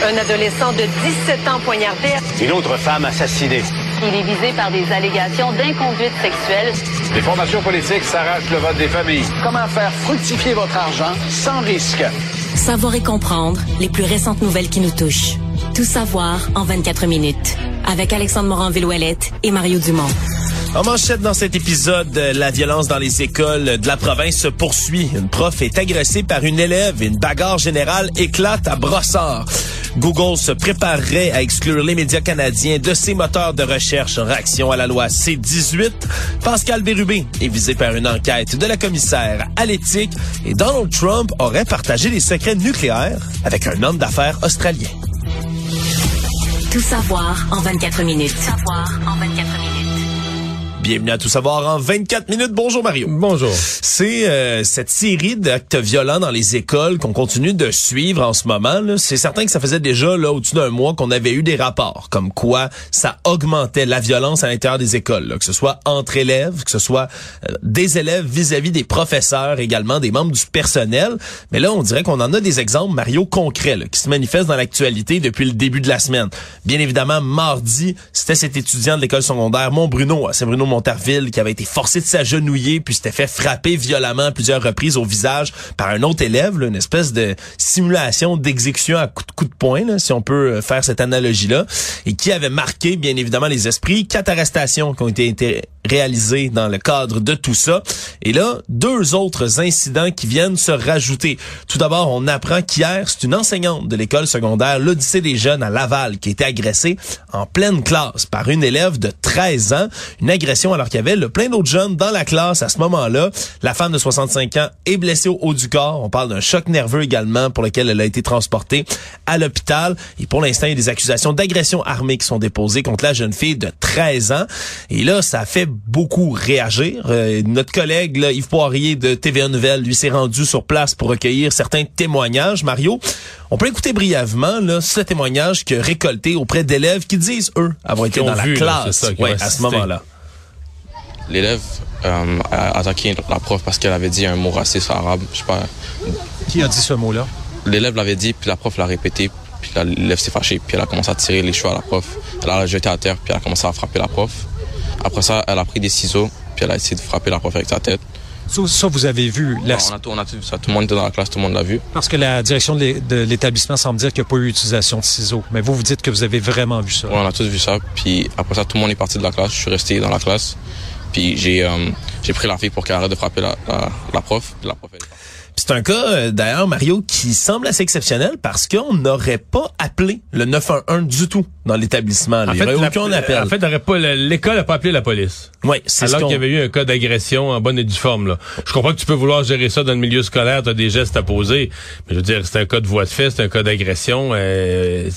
Un adolescent de 17 ans poignardé. Une autre femme assassinée. Il est visé par des allégations d'inconduite sexuelle. Les formations politiques s'arrachent le vote des familles. Comment faire fructifier votre argent sans risque? Savoir et comprendre les plus récentes nouvelles qui nous touchent. Tout savoir en 24 minutes. Avec Alexandre Morin-Villouellette et Mario Dumont. En manchette dans cet épisode, la violence dans les écoles de la province se poursuit. Une prof est agressée par une élève et une bagarre générale éclate à Brossard. Google se préparerait à exclure les médias canadiens de ses moteurs de recherche en réaction à la loi C-18. Pascal Bérubé est visé par une enquête de la commissaire à l'éthique et Donald Trump aurait partagé des secrets nucléaires avec un homme d'affaires australien. Tout savoir en 24 minutes. Tout savoir en 24 minutes. Bienvenue à Tout savoir en 24 minutes. Bonjour Mario. Bonjour. C'est euh, cette série d'actes violents dans les écoles qu'on continue de suivre en ce moment. C'est certain que ça faisait déjà là au-dessus d'un mois qu'on avait eu des rapports comme quoi ça augmentait la violence à l'intérieur des écoles, que ce soit entre élèves, que ce soit euh, des élèves vis-à-vis des professeurs, également des membres du personnel. Mais là, on dirait qu'on en a des exemples, Mario, concrets qui se manifestent dans l'actualité depuis le début de la semaine. Bien évidemment, mardi, c'était cet étudiant de l'école secondaire Montbruno à Saint-Bruno Qui avait été forcé de s'agenouiller puis s'était fait frapper violemment plusieurs reprises au visage par un autre élève, une espèce de simulation d'exécution à coup de coup de poing, si on peut euh, faire cette analogie-là, et qui avait marqué bien évidemment les esprits. Quatre arrestations qui ont été réalisées dans le cadre de tout ça. Et là, deux autres incidents qui viennent se rajouter. Tout d'abord, on apprend qu'hier, c'est une enseignante de l'école secondaire, l'Odyssée des jeunes à Laval, qui a été agressée en pleine classe par une élève de 13 ans. Une agression alors qu'il y avait le plein d'autres jeunes dans la classe à ce moment-là. La femme de 65 ans est blessée au haut du corps. On parle d'un choc nerveux également pour lequel elle a été transportée à l'hôpital. Et pour l'instant, il y a des accusations d'agression armée qui sont déposées contre la jeune fille de 13 ans. Et là, ça fait beaucoup réagir. Euh, notre collègue là, Yves Poirier de TVA Nouvelle, lui, s'est rendu sur place pour recueillir certains témoignages. Mario, on peut écouter brièvement là, ce témoignage que récolté auprès d'élèves qui disent, eux, avoir été dans vu, la là, classe c'est ça, ouais, à ce moment-là. L'élève euh, a attaqué la prof parce qu'elle avait dit un mot raciste arabe. Je sais pas. Qui a dit ce mot-là? L'élève l'avait dit, puis la prof l'a répété, puis l'élève s'est fâché, puis elle a commencé à tirer les cheveux à la prof. Elle a jeté à terre, puis elle a commencé à frapper la prof. Après ça, elle a pris des ciseaux, puis elle a essayé de frapper la prof avec sa tête. Ça, ça, vous avez vu. la- on, a tout, on a tout vu ça. Tout le monde était dans la classe, tout le monde l'a vu. Parce que la direction de l'é- de l'établissement semble dire qu'il n'y a pas eu utilisation de ciseaux. Mais vous, vous dites que vous avez vraiment vu ça. On a tous vu ça. Puis après ça, tout le monde est parti de la classe. Je suis resté dans la classe. Puis j'ai euh, j'ai pris la fille pour qu'elle arrête de frapper la, la, la prof. Puis la prof, elle C'est un cas, euh, d'ailleurs, Mario, qui semble assez exceptionnel parce qu'on n'aurait pas appelé le 911 du tout dans l'établissement. là. En y fait, aucun appel. en fait, l'école n'a pas appelé la police. oui, c'est ce Alors qu'il y avait eu un cas d'agression en bonne et due forme. Là. Je comprends que tu peux vouloir gérer ça dans le milieu scolaire, tu as des gestes à poser, mais je veux dire, c'est un cas de voie de fait, c'est un cas d'agression. Euh,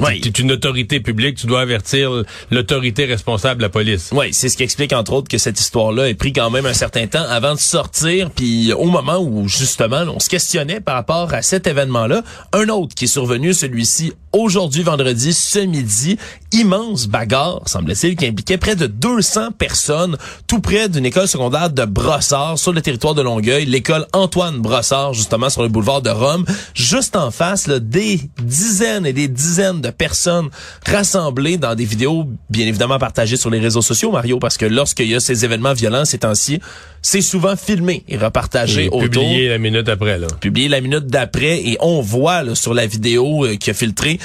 Oui. Tu es une autorité publique, tu dois avertir l'autorité responsable, la police. Oui, c'est ce qui explique entre autres que cette histoire-là ait pris quand même un certain temps avant de sortir. Puis au moment où justement on se questionnait par rapport à cet événement-là, un autre qui est survenu, celui-ci aujourd'hui vendredi, ce midi, immense bagarre, semble-t-il, qui impliquait près de 200 personnes, tout près d'une école secondaire de Brossard sur le territoire de Longueuil, l'école Antoine Brossard, justement sur le boulevard de Rome, juste en face, là, des dizaines et des dizaines de personnes rassemblées dans des vidéos, bien évidemment partagées sur les réseaux sociaux, Mario, parce que lorsqu'il y a ces événements violents ces temps-ci, c'est souvent filmé et repartagé Et autour publié la minute après. Là. publié la minute d'après et on voit là, sur la vidéo euh, qui a filtré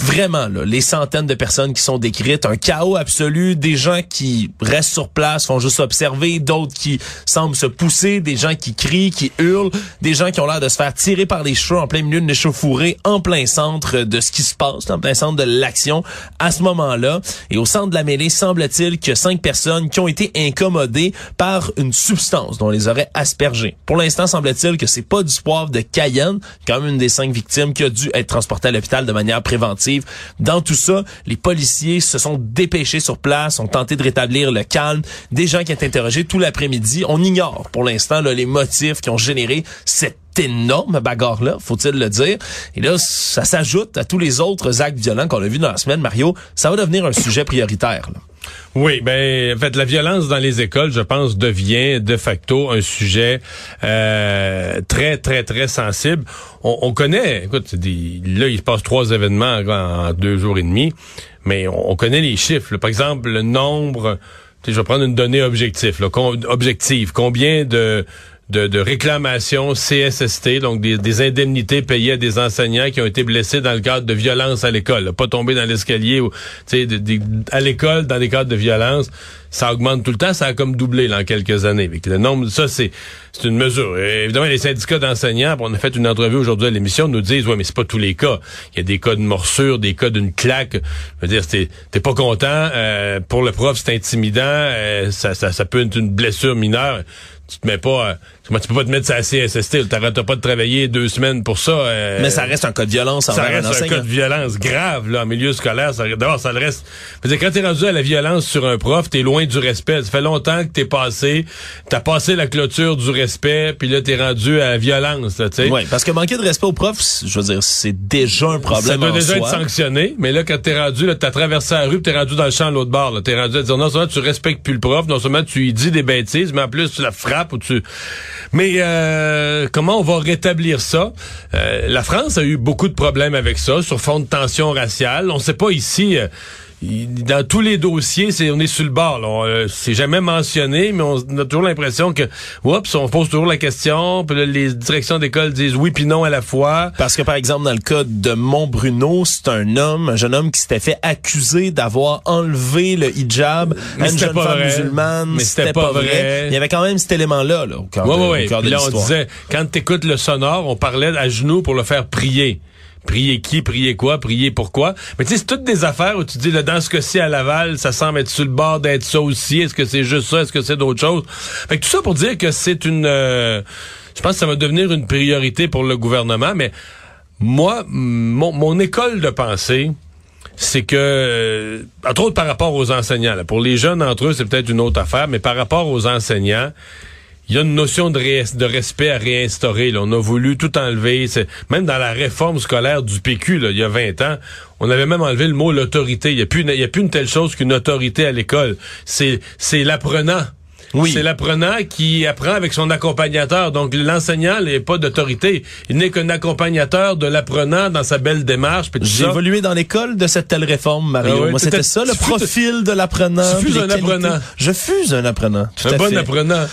vraiment là, les centaines de personnes qui sont décrites, un chaos absolu, des gens qui restent sur place, font juste observer, d'autres qui semblent se pousser, des gens qui crient, qui hurlent, des gens qui ont l'air de se faire tirer par les cheveux en plein milieu d'une échauffourée, en plein centre de ce qui se passe, en plein centre de l'action à ce moment-là. Et au centre de la mêlée, semble-t-il que cinq personnes qui ont été incommodées par une substance dont on les aurait aspergées. Pour l'instant, semble-t-il que c'est pas du poivre de Cayenne, quand même une des cinq victimes qui a dû être transportée à l'hôpital de manière préventive. Dans tout ça, les policiers se sont dépêchés sur place, ont tenté de rétablir le calme. Des gens qui ont été interrogés tout l'après-midi. On ignore pour l'instant les motifs qui ont généré cette énorme bagarre-là, faut-il le dire. Et là, ça s'ajoute à tous les autres actes violents qu'on a vus dans la semaine, Mario. Ça va devenir un sujet prioritaire. là. Oui, ben en fait la violence dans les écoles, je pense, devient de facto un sujet euh, très très très sensible. On, on connaît, écoute, là il se passe trois événements en, deux jours et demi, mais on, on connaît les chiffres. Par exemple, le nombre, je vais prendre une donnée objective, là, objective, combien de de, de réclamations CSST, donc des, des, indemnités payées à des enseignants qui ont été blessés dans le cadre de violence à l'école, pas tomber dans l'escalier ou à l'école dans des cadres de violence, ça augmente tout le temps, ça a comme doublé là, en quelques années. le nombre, ça c'est c'est une mesure. évidemment, les syndicats d'enseignants, on a fait une entrevue aujourd'hui à l'émission, nous disent ouais mais c'est pas tous les cas. Il y a des cas de morsure, des cas d'une claque. Je veux dire, t'es pas content. Euh, pour le prof, c'est intimidant. Euh, ça, ça, ça peut être une blessure mineure tu te mets pas, euh, tu peux pas te mettre ça à CSST, t'arrêtes pas de travailler deux semaines pour ça. Euh, mais ça reste un cas de violence Ça reste un, cas de violence grave, là, en milieu scolaire. D'abord, ça le reste. Dire, quand t'es rendu à la violence sur un prof, t'es loin du respect. Ça fait longtemps que t'es passé, t'as passé la clôture du respect, puis là, t'es rendu à la violence, tu sais. Oui, parce que manquer de respect au prof, je veux dire, c'est déjà un problème Ça doit déjà être sanctionné, mais là, quand t'es rendu, là, t'as traversé la rue, t'es rendu dans le champ de l'autre bord, là. T'es rendu à dire, non seulement tu respectes plus le prof, non seulement tu lui dis des bêtises, mais en plus, tu la frappes tu. Mais euh, comment on va rétablir ça? Euh, La France a eu beaucoup de problèmes avec ça sur fond de tension raciale. On ne sait pas ici. Euh, dans tous les dossiers, c'est on est sur le bord. Euh, c'est jamais mentionné, mais on a toujours l'impression que, oups, on pose toujours la question, puis les directions d'école disent oui puis non à la fois. Parce que par exemple dans le cas de Montbruno, c'est un homme, un jeune homme qui s'était fait accuser d'avoir enlevé le hijab à une jeune femme musulmane. Mais c'était pas, vrai. Il y avait quand même cet élément-là là, au cœur ouais, de, là, on disait, quand t'écoutes le sonore, on parlait à genoux pour le faire prier. Prier qui, prier quoi, prier pourquoi? Mais tu sais, c'est toutes des affaires où tu dis, là, dans ce cas-ci à Laval, ça semble être sur le bord d'être ça aussi. Est-ce que c'est juste ça? Est-ce que c'est d'autres choses? Fait que tout ça pour dire que c'est une... Euh, je pense que ça va devenir une priorité pour le gouvernement, mais moi, mon, école de pensée, c'est que, euh, entre autres par rapport aux enseignants, là, pour les jeunes entre eux, c'est peut-être une autre affaire, mais par rapport aux enseignants, il y a une notion de, de respect à réinstaurer. Là. On a voulu tout enlever. Même dans la réforme scolaire du PQ, là, il y a 20 ans, on avait même enlevé le mot l'autorité. Il n'y a, plus une, a plus une telle chose qu'une autorité à l'école. C'est, l'apprenant. Oui. C'est l'apprenant qui apprend avec son accompagnateur. Donc, l'enseignant n'est pas d'autorité. Il n'est qu'un accompagnateur de l'apprenant dans sa belle démarche. J'ai évolué dans l'école de cette telle réforme, Mario. Ah Moi, c'était ça, le profil de l'apprenant. Je fus un apprenant. Je fus un apprenant. Tout un bon apprenant.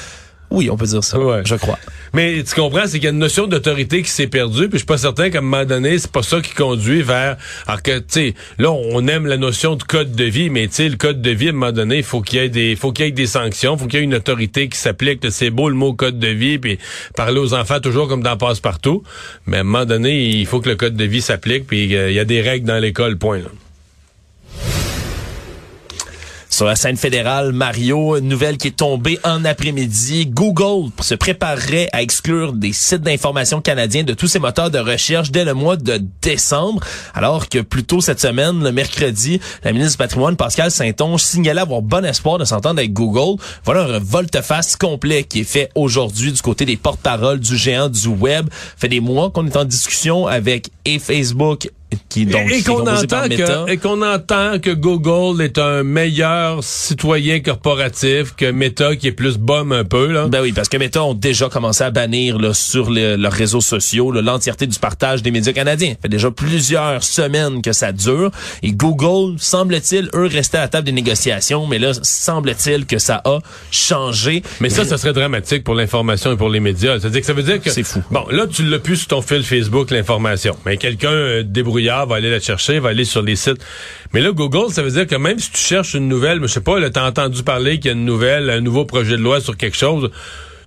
Oui, on peut dire ça. Je crois. Mais tu comprends, c'est qu'il y a une notion d'autorité qui s'est perdue, puis je suis pas certain qu'à un moment donné, c'est pas ça qui conduit vers. Alors que, tu sais, là, on aime la notion de code de vie, mais tu sais, le code de vie, à un moment donné, il faut qu'il y ait des, faut qu'il y ait des sanctions, faut qu'il y ait une autorité qui s'applique. C'est beau le mot code de vie, puis parler aux enfants toujours comme dans passe partout. Mais à un moment donné, il faut que le code de vie s'applique, puis euh, il y a des règles dans l'école, point. Là. Sur la scène fédérale, Mario, nouvelle qui est tombée en après-midi. Google se préparerait à exclure des sites d'information canadiens de tous ses moteurs de recherche dès le mois de décembre, alors que plus tôt cette semaine, le mercredi, la ministre du patrimoine, Pascal Saint-Onge, signalait avoir bon espoir de s'entendre avec Google. Voilà un volte-face complet qui est fait aujourd'hui du côté des porte-paroles du géant du web. fait des mois qu'on est en discussion avec et Facebook et qu'on entend que et qu'on entend que Google est un meilleur citoyen corporatif que Meta qui est plus bum un peu là. Ben oui, parce que Meta ont déjà commencé à bannir là, sur leurs réseaux sociaux l'entièreté du partage des médias canadiens. Ça fait déjà plusieurs semaines que ça dure et Google semble-t-il eux rester à la table des négociations, mais là semble-t-il que ça a changé. Mais ça, ça serait dramatique pour l'information et pour les médias. C'est-à-dire que ça veut dire que c'est fou. Bon, là tu l'as plus sur ton fil Facebook l'information, mais quelqu'un euh, va aller la chercher, va aller sur les sites. Mais là, Google, ça veut dire que même si tu cherches une nouvelle, je sais pas, tu as entendu parler qu'il y a une nouvelle, un nouveau projet de loi sur quelque chose,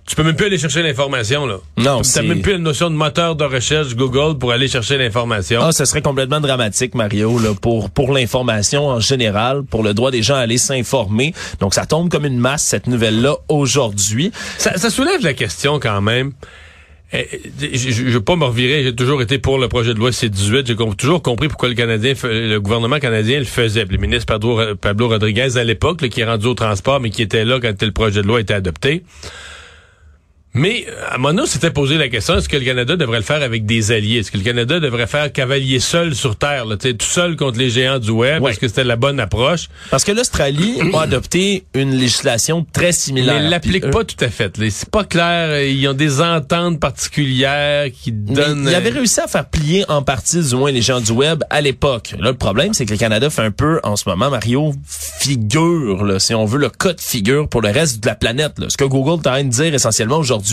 tu peux même plus aller chercher l'information là. Non, t'as même plus une notion de moteur de recherche Google pour aller chercher l'information. Ah, ça serait complètement dramatique, Mario, là, pour pour l'information en général, pour le droit des gens à aller s'informer. Donc, ça tombe comme une masse cette nouvelle là aujourd'hui. Ça, ça soulève la question quand même. Eh, je ne veux pas me revirer, j'ai toujours été pour le projet de loi C-18. J'ai toujours compris pourquoi le Canadien, le gouvernement canadien le faisait. Le ministre Pablo, Pablo Rodriguez à l'époque, qui est rendu au transport, mais qui était là quand le projet de loi était adopté. Mais euh, à Mono s'était posé la question est-ce que le Canada devrait le faire avec des alliés? Est-ce que le Canada devrait faire cavalier seul sur terre, là, tout seul contre les géants du web? Est-ce que c'était la bonne approche? Parce que l'Australie a adopté une législation très similaire. Mais l'applique Puis, euh, pas tout à fait. C'est pas clair. Ils ont des ententes particulières qui Mais donnent. il avait euh, réussi à faire plier en partie, du moins, les gens du web à l'époque. Là, le problème, c'est que le Canada fait un peu, en ce moment, Mario, figure, là, si on veut, le cas de figure pour le reste de la planète. Là. Ce que Google train de dire essentiellement aujourd'hui,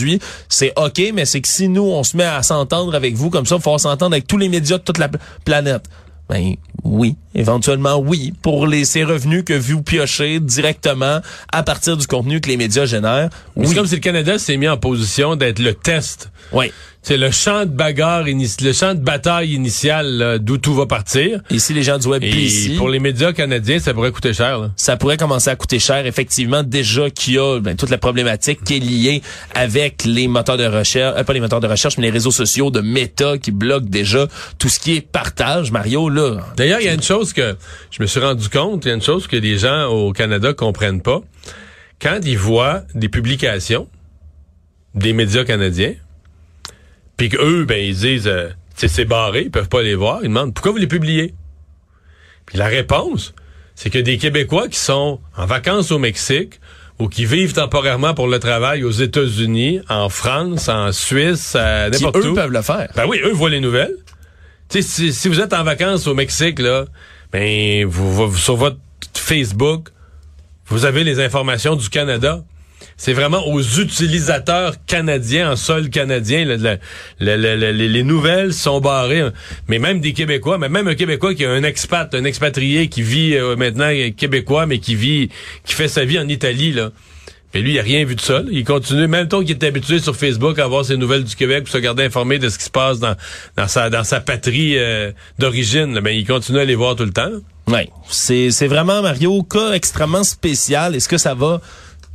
c'est OK, mais c'est que si nous, on se met à s'entendre avec vous, comme ça, il faut s'entendre avec tous les médias de toute la pl- planète. Ben oui, éventuellement oui, pour les ces revenus que vous piochez directement à partir du contenu que les médias génèrent. Oui, C'est comme si le Canada s'est mis en position d'être le test. oui. C'est le champ de bagarre, le champ de bataille initial d'où tout va partir. Et si les gens du web Et ici, pour les médias canadiens, ça pourrait coûter cher. Là. ça pourrait commencer à coûter cher. Effectivement, déjà qu'il y a ben, toute la problématique qui est liée avec les moteurs de recherche, euh, pas les moteurs de recherche, mais les réseaux sociaux de Meta qui bloquent déjà tout ce qui est partage. Mario, là, D'ailleurs, il y a une chose que je me suis rendu compte, il y a une chose que les gens au Canada comprennent pas. Quand ils voient des publications des médias canadiens, puis qu'eux, ben, ils disent, euh, c'est barré, ils peuvent pas les voir, ils demandent, pourquoi vous les publiez? Puis la réponse, c'est que des Québécois qui sont en vacances au Mexique, ou qui vivent temporairement pour le travail aux États-Unis, en France, en Suisse, à n'importe eux où. peuvent le faire. Ben oui, eux voient les nouvelles. Si, si vous êtes en vacances au Mexique, là, ben, vous, vous- sur votre Facebook, vous avez les informations du Canada. C'est vraiment aux utilisateurs canadiens, en sol canadien. les les nouvelles sont barrées. Mais même des Québécois, mais même un Québécois qui a un expat, un expatrié qui vit euh, maintenant québécois, mais qui vit, qui fait sa vie en Italie, là. Mais lui, il a rien vu de ça. là. Il continue, même temps qu'il est habitué sur Facebook à voir ses nouvelles du Québec pour se garder informé de ce qui se passe dans, dans sa dans sa patrie euh, d'origine. Ben, il continue à les voir tout le temps. Oui, c'est vraiment Mario cas extrêmement spécial. Est-ce que ça va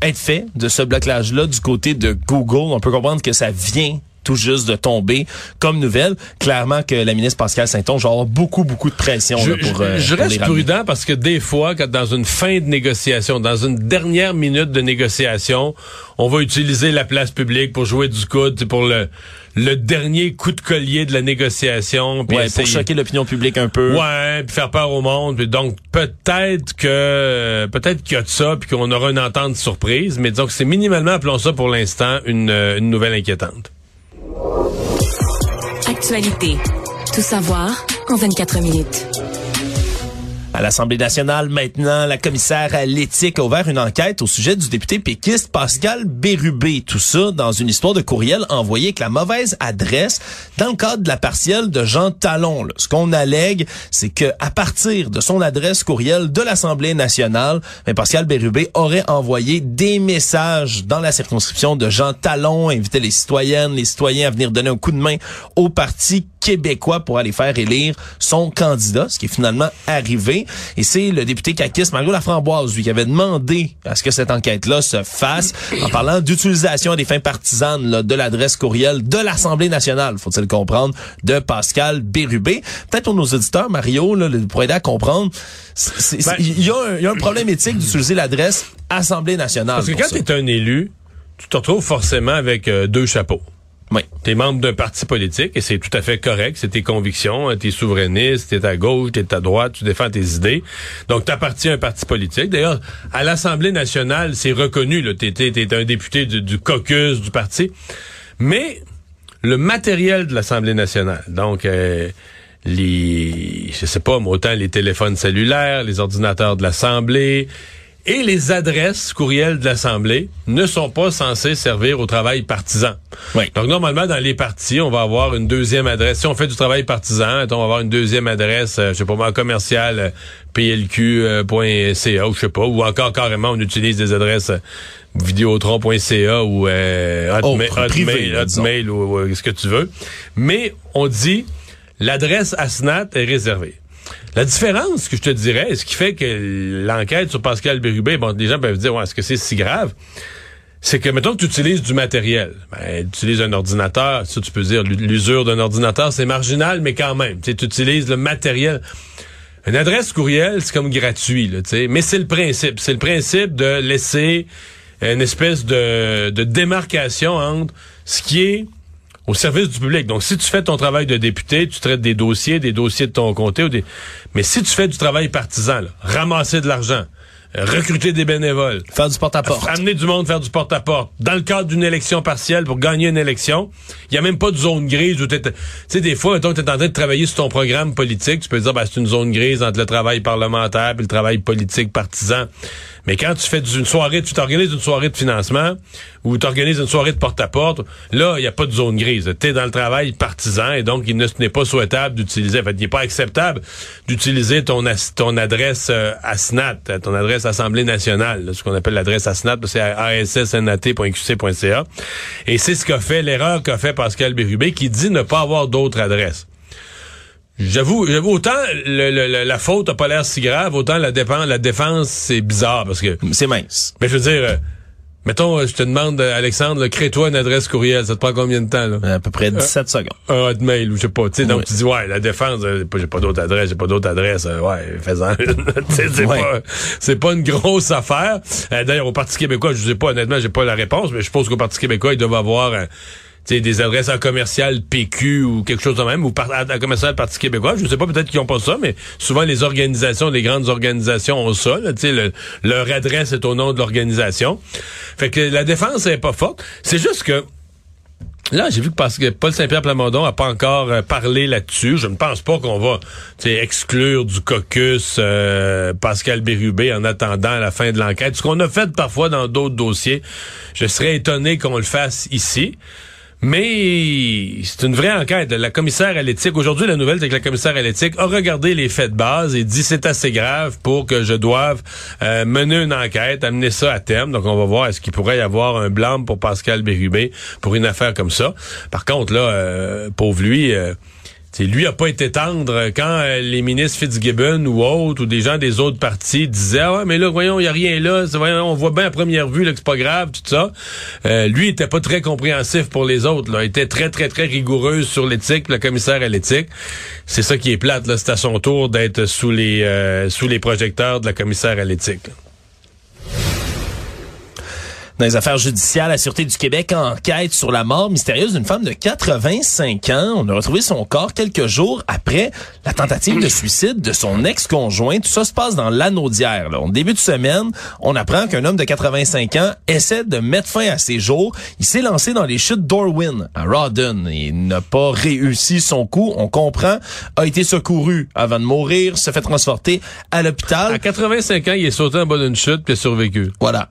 être fait de ce blocage-là du côté de Google On peut comprendre que ça vient tout juste de tomber comme nouvelle. Clairement que la ministre Pascal Saint-Onge va avoir beaucoup beaucoup de pression Je, là, pour, euh, je- je pour les reste prudent parce que des fois, quand dans une fin de négociation, dans une dernière minute de négociation, on va utiliser la place publique pour jouer du coude, pour le le dernier coup de collier de la négociation. puis Ouais, pour choquer l'opinion publique un peu. Ouais, puis faire peur au monde. Puis donc peut-être que peut-être qu'il y a de ça, puis qu'on aura une entente surprise. Mais disons que c'est minimalement, appelons ça pour l'instant, une, euh, une nouvelle inquiétante. Actualité. Tout savoir en 24 minutes. À l'Assemblée nationale, maintenant, la commissaire à l'éthique a ouvert une enquête au sujet du député péquiste Pascal Bérubé. Tout ça dans une histoire de courriel envoyé avec la mauvaise adresse dans le cadre de la partielle de Jean Talon. Ce qu'on allègue, c'est que à partir de son adresse courriel de l'Assemblée nationale, ben, Pascal Bérubé aurait envoyé des messages dans la circonscription de Jean Talon, invitait les citoyennes, les citoyens à venir donner un coup de main au Parti québécois pour aller faire élire son candidat, ce qui est finalement arrivé. Et c'est le député caquiste Mario Laframboise, lui, qui avait demandé à ce que cette enquête-là se fasse en parlant d'utilisation à des fins partisanes là, de l'adresse courriel de l'Assemblée nationale, faut-il comprendre, de Pascal Bérubé. Peut-être pour nos auditeurs, Mario, là, pour aider à comprendre, Ben- il y, a un- il y a un problème éthique d'utiliser l'adresse Assemblée nationale. Parce que quand tu es un élu, tu te retrouves forcément avec euh, deux chapeaux. Oui. T'es membre d'un parti politique et c'est tout à fait correct, c'est tes convictions, hein, t'es souverainiste, t'es à gauche, t'es à droite, tu défends tes idées. Donc t'appartiens à un parti politique. D'ailleurs, à l'Assemblée nationale, c'est reconnu, t'es un député du, caucus du parti. Mais le matériel de l'Assemblée nationale, donc euh, les, je sais pas, moi, autant les téléphones cellulaires, les ordinateurs de l'Assemblée et les adresses courriels de l'Assemblée ne sont pas censés servir au travail partisan. Oui. Donc, normalement, dans les partis, on va avoir une deuxième adresse. Si on fait du travail partisan, on va avoir une deuxième adresse, euh, je sais pas moi, commerciale, euh, plq.ca, ou je sais pas, ou encore carrément, on utilise des adresses euh, vidéotron.ca ou euh, Autre, privé, Hotmail. Hotmail ou, ou ce que tu veux. Mais on dit, l'adresse ASNAT est réservée. La différence que je te dirais, ce qui fait que l'enquête sur Pascal Bérubé, bon, les gens peuvent dire, ouais, est-ce que c'est si grave? C'est que, mettons que tu utilises du matériel. Ben, tu utilises un ordinateur, ça, tu peux dire, l'usure d'un ordinateur, c'est marginal, mais quand même, tu utilises le matériel. Une adresse courriel, c'est comme gratuit, là, tu sais. Mais c'est le principe. C'est le principe de laisser une espèce de, de démarcation entre ce qui est au service du public. Donc, si tu fais ton travail de député, tu traites des dossiers, des dossiers de ton comté, ou des... mais si tu fais du travail partisan, là, ramasser de l'argent, recruter des bénévoles. Faire du porte-à-porte. Amener du monde faire du porte-à-porte. Dans le cadre d'une élection partielle pour gagner une élection, il y a même pas de zone grise où tu sais des fois tu es en train de travailler sur ton programme politique, tu peux dire ben, c'est une zone grise entre le travail parlementaire et le travail politique partisan. Mais quand tu fais une soirée, tu t'organises une soirée de financement ou tu organises une soirée de porte-à-porte, là, il n'y a pas de zone grise. Tu es dans le travail partisan et donc il n'est pas souhaitable d'utiliser, en fait, il n'est pas acceptable d'utiliser ton, adresse euh, ASNAT, ton adresse Assemblée nationale, ce qu'on appelle l'adresse ASNAT, c'est assnat.qc.ca. Et c'est ce qu'a fait, l'erreur qu'a fait Pascal Bérubé, qui dit ne pas avoir d'autre adresse. J'avoue, autant la faute n'a pas l'air si grave, autant la défense, la défense c'est bizarre parce que c'est mince. Mais je veux dire, euh, mettons, je te demande, Alexandre, crée-toi une adresse courriel, ça te prend combien de temps là? À peu près 17 secondes. Un hotmail ou je sais pas. Tu sais, donc tu dis ouais, la défense, euh, j'ai pas d'autre adresse, j'ai pas d'autre adresse, euh, ouais, fais-en. c'est pas, c'est pas une grosse affaire. D'ailleurs, au Parti québécois, je sais pas honnêtement, j'ai pas la réponse, mais je suppose qu'au Parti québécois, ils doivent avoir des adresses en commercial PQ ou quelque chose de même, ou par, à, commercial Parti québécois. Je ne sais pas, peut-être qu'ils n'ont pas ça, mais souvent les organisations, les grandes organisations ont ça. leur adresse est au nom de l'organisation. Fait que la défense n'est pas forte. C'est juste que Là, j'ai vu que Paul Saint-Pierre Plamondon a pas encore euh, parlé là-dessus. Je ne pense pas qu'on va exclure du caucus euh, Pascal Bérubé en attendant la fin de l'enquête. Ce qu'on a fait parfois dans d'autres dossiers, je serais étonné qu'on le fasse ici. Mais c'est une vraie enquête. La commissaire à l'éthique, aujourd'hui, la nouvelle, c'est que la commissaire à l'éthique a regardé les faits de base et dit c'est assez grave pour que je doive euh, mener une enquête, amener ça à terme. Donc, on va voir est-ce qu'il pourrait y avoir un blâme pour Pascal Bérubé pour une affaire comme ça? Par contre, là, euh, pauvre lui... Euh, Lui a pas été tendre quand euh, les ministres Fitzgibbon ou autres ou des gens des autres partis disaient ah ouais mais là voyons il y a rien là on voit bien à première vue là que c'est pas grave tout ça. Euh, lui était pas très compréhensif pour les autres là. Il était très très très rigoureux sur l'éthique le commissaire à l'éthique. C'est ça qui est plate là. C'est à son tour d'être sous les euh, sous les projecteurs de la commissaire à l'éthique dans les affaires judiciaires, la Sûreté du Québec enquête sur la mort mystérieuse d'une femme de 85 ans. On a retrouvé son corps quelques jours après la tentative de suicide de son ex-conjoint. Tout ça se passe dans l'anneau d'hier. En début de semaine, on apprend qu'un homme de 85 ans essaie de mettre fin à ses jours. Il s'est lancé dans les chutes d'Orwin à Rawdon et n'a pas réussi son coup. On comprend, a été secouru avant de mourir, se fait transporter à l'hôpital. À 85 ans, il est sauté en bas d'une chute puis a survécu. Voilà.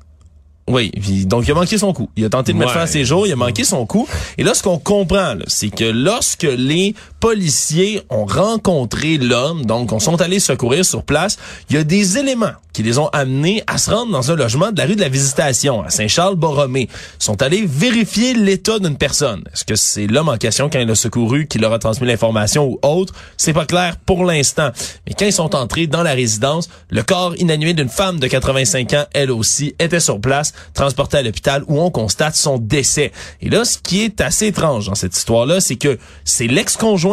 Oui, donc il a manqué son coup. Il a tenté de mettre fin à ses jours, il a manqué son coup. Et là, ce qu'on comprend, c'est que lorsque les policiers ont rencontré l'homme, donc on sont allés secourir sur place, il y a des éléments qui les ont amenés à se rendre dans un logement de la rue de la Visitation, à Saint-Charles-Borromée. Ils sont allés vérifier l'état d'une personne. Est-ce que c'est l'homme en question, quand il a secouru, qui leur a transmis l'information ou autre? C'est pas clair pour l'instant. Mais quand ils sont entrés dans la résidence, le corps inanimé d'une femme de 85 ans, elle aussi, était sur place transporté à l'hôpital où on constate son décès. Et là, ce qui est assez étrange dans cette histoire-là, c'est que c'est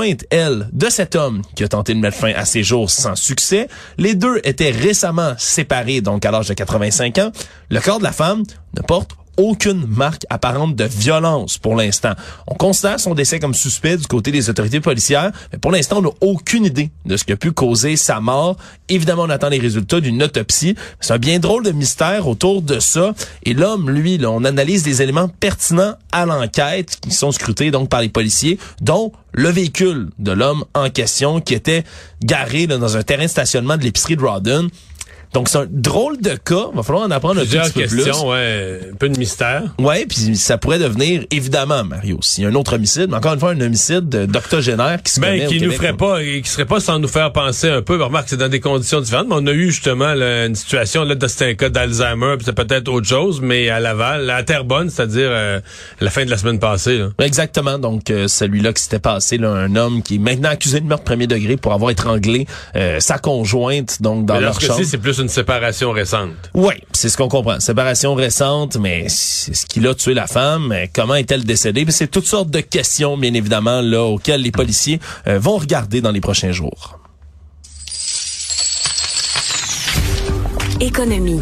l'ex-conjointe, elle, de cet homme qui a tenté de mettre fin à ses jours sans succès. Les deux étaient récemment séparés, donc à l'âge de 85 ans. Le corps de la femme ne porte aucune marque apparente de violence pour l'instant. On constate son décès comme suspect du côté des autorités policières, mais pour l'instant, on n'a aucune idée de ce qui a pu causer sa mort. Évidemment, on attend les résultats d'une autopsie. C'est un bien drôle de mystère autour de ça. Et l'homme, lui, on analyse des éléments pertinents à l'enquête qui sont scrutés donc par les policiers, dont le véhicule de l'homme en question qui était garé dans un terrain de stationnement de l'épicerie de Rawdon. Donc, c'est un drôle de cas. Il va falloir en apprendre un petit peu plus. Ouais, un peu de mystère. Ouais, puis ça pourrait devenir, évidemment, Mario, s'il y a un autre homicide, mais encore une fois, un homicide d'octogénaire qui se ben, qui nous ferait pas, qui serait pas sans nous faire penser un peu. Remarque, c'est dans des conditions différentes, mais on a eu justement une situation, là, c'était un cas d'Alzheimer, puis c'est peut-être autre chose, mais à Laval, à Terrebonne, c'est-à-dire euh, la fin de la semaine passée. Là. Exactement. Donc, euh, celui-là qui s'était passé, là, un homme qui est maintenant accusé de meurtre premier degré pour avoir étranglé euh, sa conjointe, donc dans leur chambre. c'est plus une séparation récente. Oui, c'est ce qu'on comprend. Séparation récente, mais c'est ce qui l'a tué la femme. Comment est-elle décédée? C'est toutes sortes de questions, bien évidemment, là, auxquelles les policiers euh, vont regarder dans les prochains jours. Économie.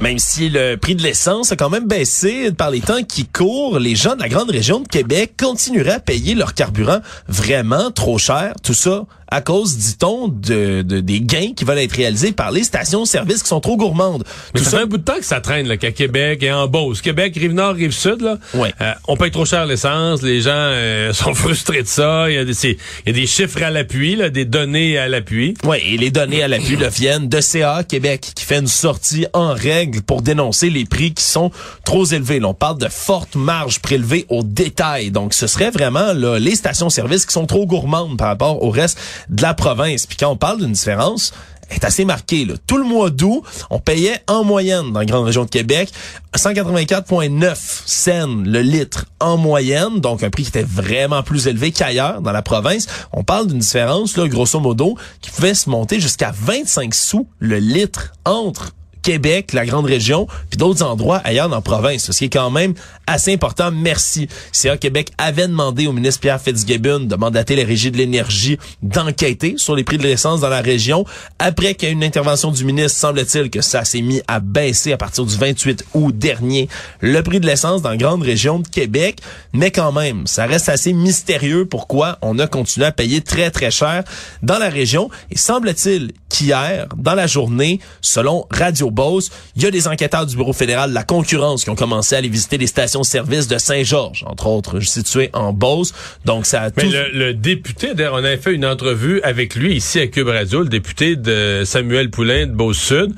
Même si le prix de l'essence a quand même baissé par les temps qui courent, les gens de la grande région de Québec continueraient à payer leur carburant vraiment trop cher. Tout ça à cause, dit-on, de, de, des gains qui veulent être réalisés par les stations-service qui sont trop gourmandes. Mais ça, fait un bout de temps que ça traîne, là, qu'à Québec et en Beauce. Québec, Rive-Nord, Rive-Sud, là. Ouais. Euh, on paye trop cher l'essence. Les gens euh, sont frustrés de ça. Il y a des, il y a des chiffres à l'appui, là, des données à l'appui. Oui, et les données à l'appui le viennent de CA Québec qui fait une sortie en règle pour dénoncer les prix qui sont trop élevés. Là, on parle de fortes marges prélevées au détail. Donc, ce serait vraiment là, les stations-service qui sont trop gourmandes par rapport au reste de la province. Puis quand on parle d'une différence, elle est assez marquée. Là. Tout le mois d'août, on payait en moyenne dans la grande région de Québec 184,9 cents le litre en moyenne, donc un prix qui était vraiment plus élevé qu'ailleurs dans la province. On parle d'une différence, là, grosso modo, qui pouvait se monter jusqu'à 25 sous le litre entre Québec, la grande région, puis d'autres endroits ailleurs dans la province, ce qui est quand même assez important. Merci. CA Québec avait demandé au ministre Pierre Fitzgibbon de mandater les régies de l'énergie d'enquêter sur les prix de l'essence dans la région. Après qu'il y ait une intervention du ministre, semble-t-il que ça s'est mis à baisser à partir du 28 août dernier, le prix de l'essence dans la grande région de Québec. Mais quand même, ça reste assez mystérieux pourquoi on a continué à payer très, très cher dans la région. Et semble-t-il qu'hier, dans la journée, selon Radio Beauce, il y a des enquêteurs du Bureau fédéral de la concurrence qui ont commencé à aller visiter les stations-service de Saint-Georges, entre autres, situées en Beauce. Donc, ça a Mais tout... le, le député, d'ailleurs, on avait fait une entrevue avec lui ici à Cube Radio, le député de Samuel Poulain de Beauce-Sud,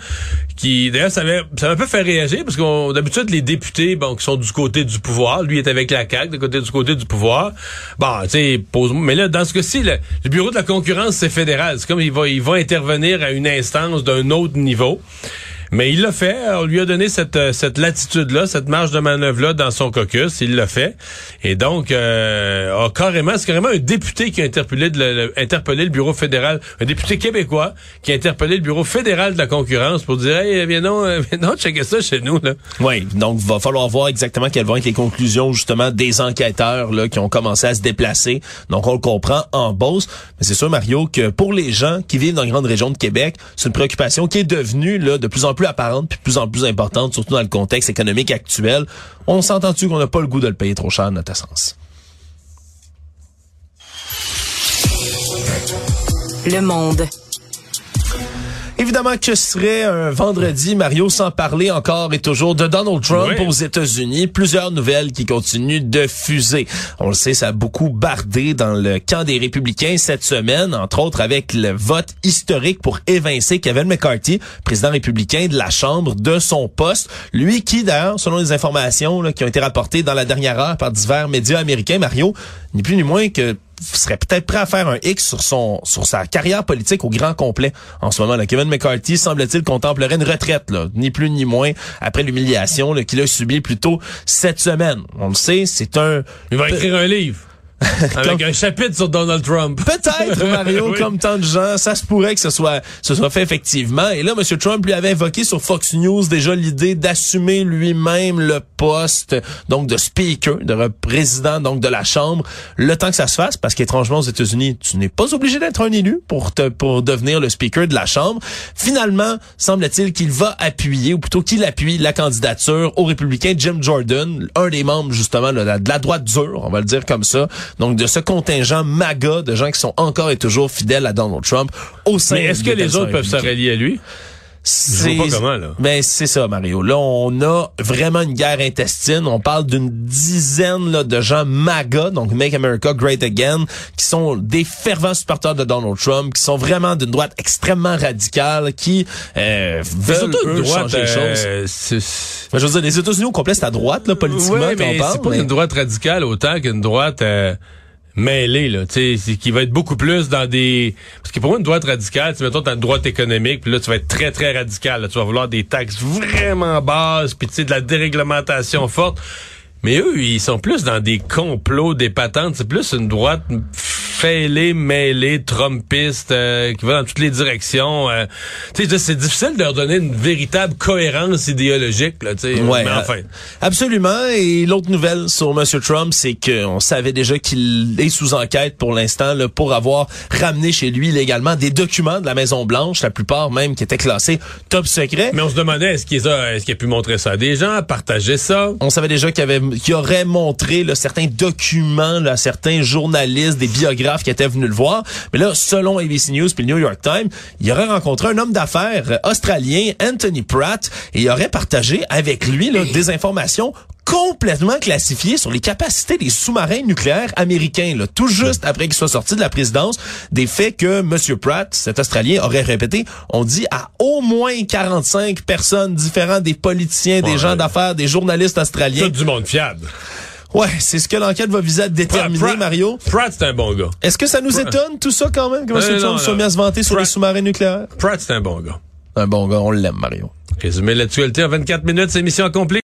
qui, d'ailleurs, ça m'a peu fait réagir parce qu'on d'habitude, les députés, bon, qui sont du côté du pouvoir, lui est avec la CAQ, de côté du côté du pouvoir. Bon, tu sais, pose Mais là, dans ce cas-ci, le, le Bureau de la concurrence, c'est fédéral. C'est comme il va, il va intervenir à une instance d'un autre niveau. Mais il l'a fait. On lui a donné cette, euh, cette latitude-là, cette marge de manœuvre-là dans son caucus. Il l'a fait. Et donc, euh, a carrément, c'est carrément un député qui a interpellé, le, interpellé le bureau fédéral, un député québécois qui a interpellé le bureau fédéral de la concurrence pour dire, hey, viens non, euh, viens non, checker ça chez nous, là. Oui, donc va falloir voir exactement quelles vont être les conclusions justement des enquêteurs là qui ont commencé à se déplacer. Donc on le comprend en Beauce, mais c'est sûr Mario que pour les gens qui vivent dans la grande région de Québec, c'est une préoccupation qui est devenue là de plus en plus apparente puis de plus en plus importante surtout dans le contexte économique actuel. On s'entend-tu qu'on n'a pas le goût de le payer trop cher notre essence? Le monde. Évidemment que ce serait un vendredi, Mario, sans parler encore et toujours de Donald Trump Oui. aux États-Unis. Plusieurs nouvelles qui continuent de fuser. On le sait, ça a beaucoup bardé dans le camp des républicains cette semaine, entre autres avec le vote historique pour évincer Kevin McCarthy, président républicain de la Chambre, de son poste. Lui qui, d'ailleurs, selon les informations là, qui ont été rapportées dans la dernière heure par divers médias américains, Mario, ni plus ni moins que serait peut-être prêt à faire un X sur son sur sa carrière politique au grand complet en ce moment. Là. Kevin McCarthy semble-t-il contemplerait une retraite, là, ni plus ni moins, après l'humiliation qu'il a subie plus tôt cette semaine. On le sait, c'est un Il va écrire un livre. Avec un chapitre sur Donald Trump. Peut-être, Mario, Oui. comme tant de gens, ça se pourrait que ce soit, ce soit fait effectivement. Et là, M. Trump lui avait évoqué sur Fox News déjà l'idée d'assumer lui-même le poste, donc de speaker, de président, donc de la Chambre, le temps que ça se fasse, parce qu'étrangement aux États-Unis, tu n'es pas obligé d'être un élu pour te, pour devenir le speaker de la Chambre. Finalement, semble-t-il qu'il va appuyer, ou plutôt qu'il appuie la candidature au républicain Jim Jordan, un des membres justement de la droite dure, on va le dire comme ça, donc de ce contingent MAGA de gens qui sont encore et toujours fidèles à Donald Trump au sein Mais est-ce que les autres peuvent se rallier à lui? C'est comment, là. Ben c'est ça Mario. Là on a vraiment une guerre intestine. On parle d'une dizaine là, de gens MAGA, donc Make America Great Again, qui sont des fervents supporters de Donald Trump, qui sont vraiment d'une droite extrêmement radicale, qui euh, veulent eux, droite, changer les choses. euh, c'est- Mais je veux dire, les États-Unis au complet, c'est à droite là, politiquement Ouais, mais parle. c'est pas mais- une droite radicale autant qu'une droite euh, mêlée, là, tu sais, qui va être beaucoup plus dans des... Parce que pour moi, une droite radicale, tu mettons, t'as une droite économique, puis là, tu vas être très, très radical. là. tu vas vouloir des taxes vraiment basses, puis tu sais, de la déréglementation forte. Mais eux, ils sont plus dans des complots, des patentes. C'est plus une droite fêlés, mêlés, trumpistes, euh, qui va dans toutes les directions. Euh, tu sais, c'est difficile de leur donner une véritable cohérence idéologique, là. Ouais, mais euh, enfin. Absolument. Et l'autre nouvelle sur M. Trump, c'est qu'on savait déjà qu'il est sous enquête pour l'instant là, pour avoir ramené chez lui légalement des documents de la Maison Blanche, la plupart même qui étaient classés top secret. Mais on se demandait, est-ce qu'il a, est-ce qu'il a pu montrer ça à des gens, partager ça? On savait déjà qu'il avait, qu'il aurait montré là, certains documents là, à certains journalistes, des biographes qui étaient venus le voir. Mais là, selon ABC News puis le New York Times, il aurait rencontré un homme d'affaires australien, Anthony Pratt, et il aurait partagé avec lui là, des informations complètement classifiées sur les capacités des sous-marins nucléaires américains, là, tout juste après qu'il soit sorti de la présidence, des faits que M. Pratt, cet Australien, aurait répété, on dit à au moins 45 personnes différentes, des politiciens, des Ouais. gens d'affaires, des journalistes australiens. Tout du monde fiable. Ouais, c'est ce que l'enquête va viser à déterminer, Pratt- Mario. Pratt, c'est un bon gars. Est-ce que ça nous Pratt- étonne tout ça quand même, que M. non, Trump soit non. mis à se vanter sur les sous-marins nucléaires? Pratt, c'est un bon gars. Un bon gars, on l'aime, Mario. Résumé l'actualité en 24 minutes, c'est mission accomplie.